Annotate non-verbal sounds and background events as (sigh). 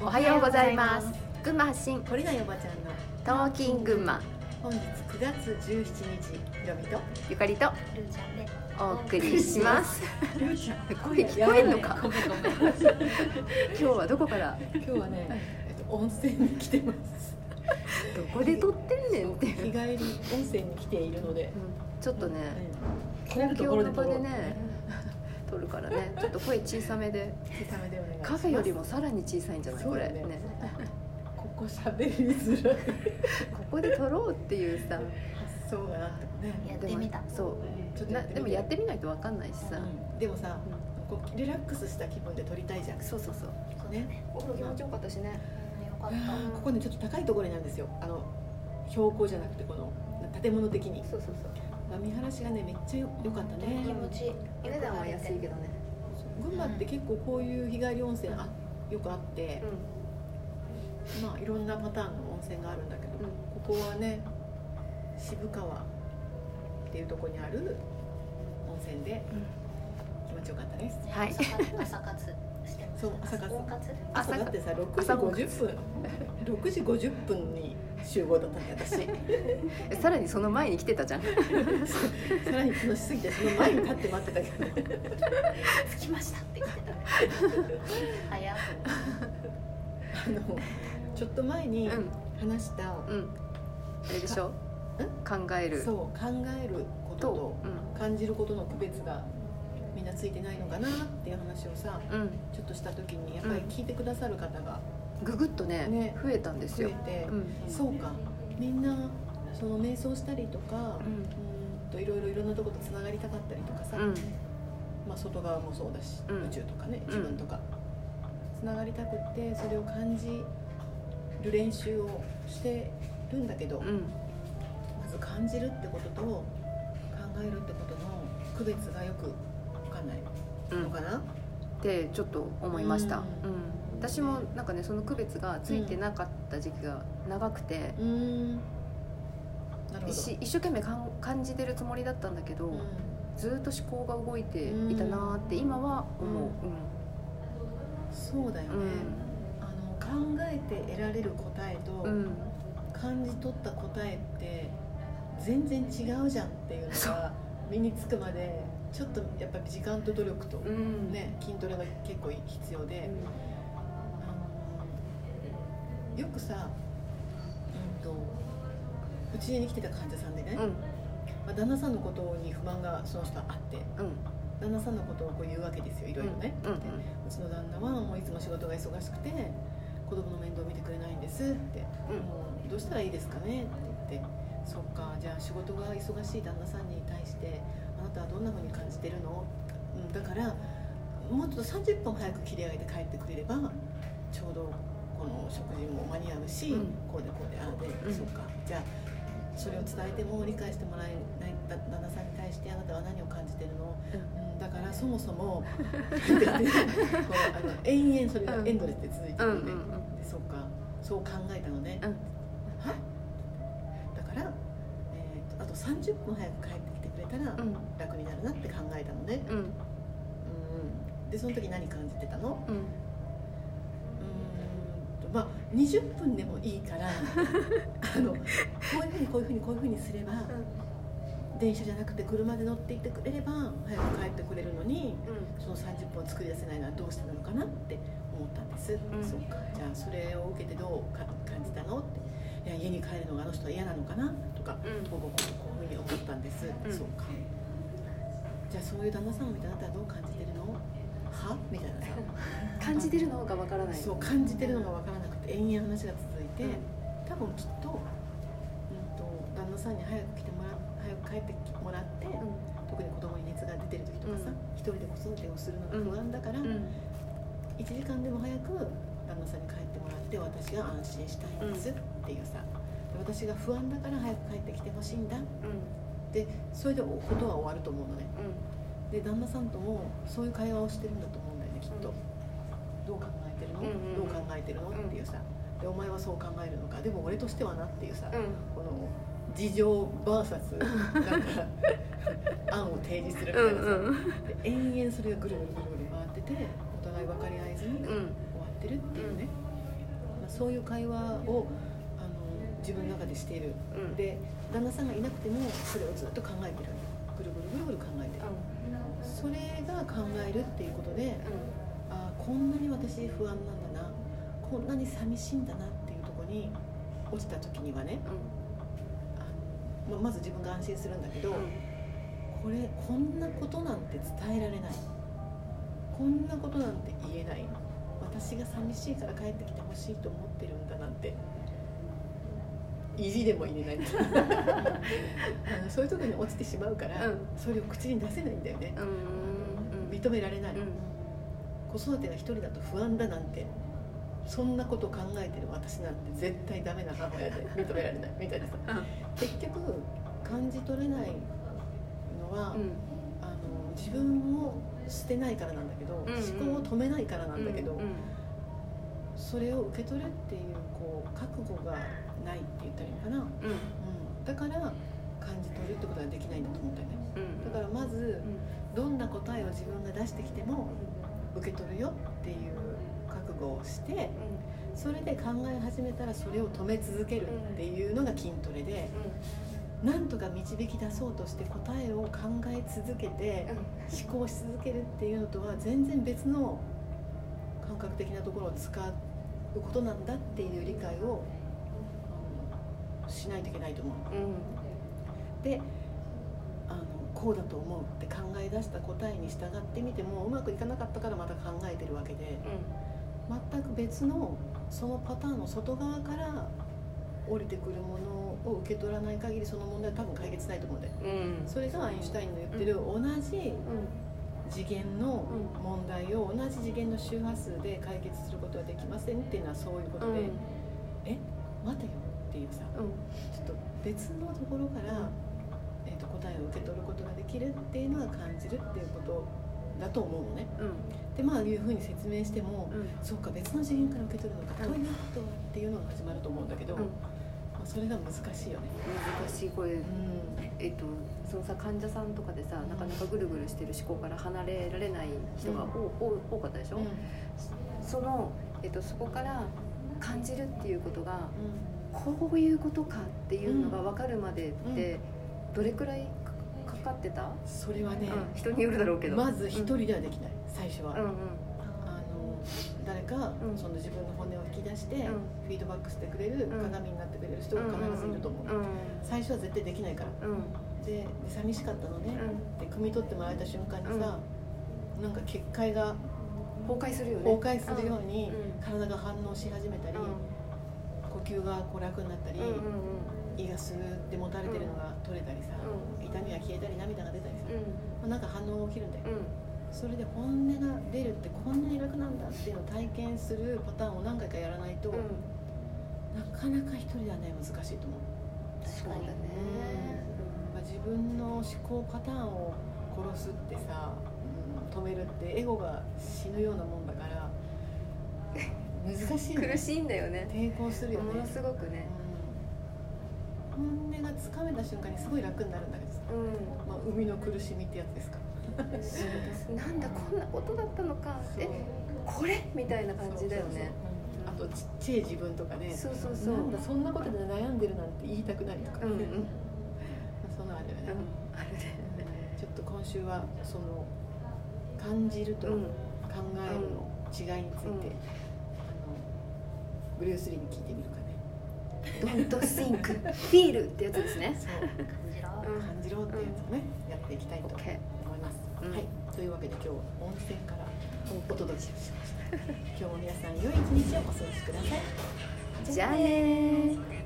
おはようございます。群馬発信懲りないおばちゃんのトーキン群馬本日9月17日ひろみとゆかりとルーちゃんでお送りします。りゅうちゃん声聞こえんのか？ごめんごめん今日はどこから？今日はね、えっと、温泉に来てます。どこで撮ってんねんって日帰り温泉に来ているので、うん。ちょっとねうん、公共の場でねね撮るからね。(laughs) ちょっと声小さめで。小さめでお願いします。カフェよりもさらに小さいんじゃない？これね。ねここ喋りづらい。(laughs) ここで撮ろうっていうさ。発想があってもね。やってみた。そう。ちょっとなでもやってみないとわかんないしさ、うん。でもさ、こうリラックスした気分で撮りたいじゃん。そうそうそう。そうだね。お風呂気持ちよかったしね。よかっあーここねちょっと高いところになんですよ。あの標高じゃなくてこの建物的に。そうそうそう。まあ見晴らしがねめっちゃよ良かったたね。気持ちいい。お値段は安いけどね。群馬って結構こういう日帰り温泉あよくあって、まあいろんなパターンの温泉があるんだけど、ここはね渋川っていうところにある温泉で気持ちよかったです。はい。朝活朝活してます。そう朝活。朝だってさ6時朝ご50分。6時50分に集合だったんだよ私。え (laughs) さらにその前に来てたじゃん。(laughs) さらに楽しすぎてその前に立って待ってたけど。着きましたって言ってた。早くあのちょっと前にうん。話した、うん。あれでしょ？考える。そう考えることとと感じることの区別がみんなついてないのかなっていう話をさうん、うん、ちょっとした時にやっぱり聞いてくださる方がぐぐっとねね増えたんですよ。増えて、うん。そうか。みんなその瞑想したりとか、うーんといろいろいろんなとことつながりたかったりとかさ、うん。まあ、外側もそうだし、うん。宇宙とかねうん。自分とか、つながりたくってそれを感じる練習をしてるんだけど、うん。まず感じるってことと考えるってことの区別がよくないうん。のかな、ってちょっと思いました、ううん。ん私もなんかねその区別がついてなかった時期が長くて、うーん。なるほど。し一生懸命感じてるつもりだったんだけど、うん。ずっと思考が動いていたなーって今は思う、そうだよね、あの考えて得られる答えと、うん。うん感じ取った答えって全然違うじゃんっていうのが身につくまでちょっとやっぱり時間と努力と、うん。ね、筋トレが結構必要で、あのよくさ、うん、とうちに来てた患者さんでね、うん。まあ、旦那さんのことに不満がその人あってうん。旦那さんのことをこう言うわけですよいろいろね、うん。うちの旦那はもういつも仕事が忙しくて子供の面倒を見てくれないんですって、うん。もうどうしたらいいですかねって言ってそっかじゃあ仕事が忙しい旦那さんに対してあなたはどんな風に感じてるの、うん、だからもうちょっと30分早く切り上げて帰ってくれればちょうどこの食事も間に合うし、うん。こうでこうでああで、うん。そっか。じゃあそれを伝えても理解してもらえないだ旦那さんに対してあなたは何を感じてるの、うん、だからそもそもこうあの延々それがエンドレスで続いてうん。るんで,、でそうか。そう考えたのね、うん。は？だから、えーとあと30分早く帰ってれたらうん。楽になるなって考えたのね、うん。うん。でその時何感じてたの？うん。うーんとまあ20分でもいいから (laughs) あのこういうふうにこういうふうにこういうふうにすれば、電車じゃなくて車で乗っていってくれれば早く帰ってくれるのにその30分を作り出せないのはどうしてなのかなって思ったんです、ん。そうか。じゃあそれを受けてどうか感じたの？って。いや家に帰るのがあの人は嫌なのかな？とか、うん。こうこうこうこういうふうに思ったん。そうか。じゃあそういう旦那さんを見てあなたはどう感じてるの？は？みたいなさ。(laughs) 感じてるのがわからない。そう感じてるのが分からなくて延々話が続いて、うん。多分きっと,、うん、と旦那さんに早く来てもら早く帰ってもらって、う特に子供に熱が出てる時とかさ、うん。一人で子育てをするのが不安だから、んうん。1時間でも早く旦那さんに帰ってもらって私が安心したいんですっていうさ、で私が不安だから早く帰ってきてほしいんだでそれでことは終わると思うのね。で旦那さんともそういう会話をしてるんだと思うんだよねきっと、うんどう考えてるの、うんうんどう考えてるの？っていうさ。でお前はそう考えるのか？でも俺としてはなっていうさ、うん。この事情 VS なんか (laughs) 案を提示するみたいなさ、うんで延々それがぐるぐるぐるぐる回っててお互い分かり合えずに終わってるっていうね、あ、そういう会話を自分の中でしている、うん。で旦那さんがいなくてもそれをずっと考えてるぐるぐるぐるぐる考えてる、それが考えるっていうことであこんなに私不安なんだな。こんなに寂しいんだなっていうところに落ちた時にはねあの、ままず自分が安心するんだけど、これこんなことなんて伝えられない。こんなことなんて言えない。私が寂しいから帰ってきてほしいと思ってるんだなんて意地でも入れない。あ (laughs) のそういうところに落ちてしまうから、うん。それを口に出せないんだよね。うん。うん。認められない、うん。子育てが一人だと不安だなんてそんなことを考えてる私なんて絶対ダメな母親で認められない。みたいなさ。結局感じ取れないのは、うん。あの自分を捨てないからなんだけど、うん。うん思考を止めないからなんだけど、うんそれを受け取るっていうこう覚悟がないって言ったらいいのかな、うん。うん、だから感じ取るってことができないんだと思ったよね。うん。だからまずどんな答えを自分が出してきても受け取るよっていう覚悟をしてそれで考え始めたらそれを止め続けるっていうのが筋トレでなんとか導き出そうとして答えを考え続けて思考し続けるっていうのとは全然別の感覚的なところを使うことなんだっていう理解をしないといけないと思う。であのこうだと思うって考え出した答えに従ってみてもうまくいかなかったからまた考えてるわけで全く別のそのパターンの外側から降りてくるものを受け取らない限りその問題は多分解決しないと思うんでそれがアインシュタインの言ってる同じ次元の問題を同じ次元の周波数で解決することはできませんっていうのはそういうことで、え？待てよっていうさちょっと別のところから、えー、と答えを受け取ることができるっていうのは感じるっていうことだと思うのね。でまあいうふうに説明しても、そうか別の次元から受け取るのか、うんということはっていうのが始まると思うんだけど、まあ、それが難しいよね。難しいこれうん。えっと、そのさ患者さんとかでさなかなかぐるぐるしてる思考から離れられない人がおお多かったでしょ、その、えっと、そこから感じるっていうことがこういうことかっていうのが分かるまでってどれくらいかかかってた、それはね、うん。人によるだろうけど。まず一人ではできない、最初は。うんうん誰か、うん。その自分の本音を引き出して、うん。フィードバックしてくれる、うん。鏡になってくれる人が必ずいると思う、うん。最初は絶対できないから。うん。でで寂しかったのね、うん。で汲み取ってもらえた瞬間にさ、なんか結界が崩壊するよね。崩壊するようにうん。体が反応し始めたり、呼吸がこう楽になったり、うんうんうん。胃がスーって持たれてるのが取れたりさ、う痛みが消えたり涙が出たりさ、うん。まあ、なんか反応が起きるんだよ、うんそれで本音が出るってこんなに楽なんだっていうのを体験するパターンを何回かやらないと、うん。なかなか一人ではね難しいと思う、そうだねまあ、自分の思考パターンを殺すってさ、うん止めるってエゴが死ぬようなもんだから難しいよね。苦しいんだよね。抵抗するよね。ものすごくね。うん。本音がつかめた瞬間にすごい楽になるんだけどさ、うん。まあ、生みの苦しみってやつですかなんだこんなことだったのかえこれみたいな感じだよね。あとちっちゃい自分とかね。そうそうそう。なんだそんなことで悩んでるなんて言いたくないとか、うんうん。そのあるよね、あるね。ちょっと今週はその感じると考うん。えるの違いについて、うん。あのブルース・リーに聞いてみるかね。Don't think feel ってやつですね。そう。感じろ。うん。感じろってやつをね、やっていきたいと。思というわけで今日は温泉からお届けしました。今日も皆さん良い一日をお過ごしください。じゃあねー。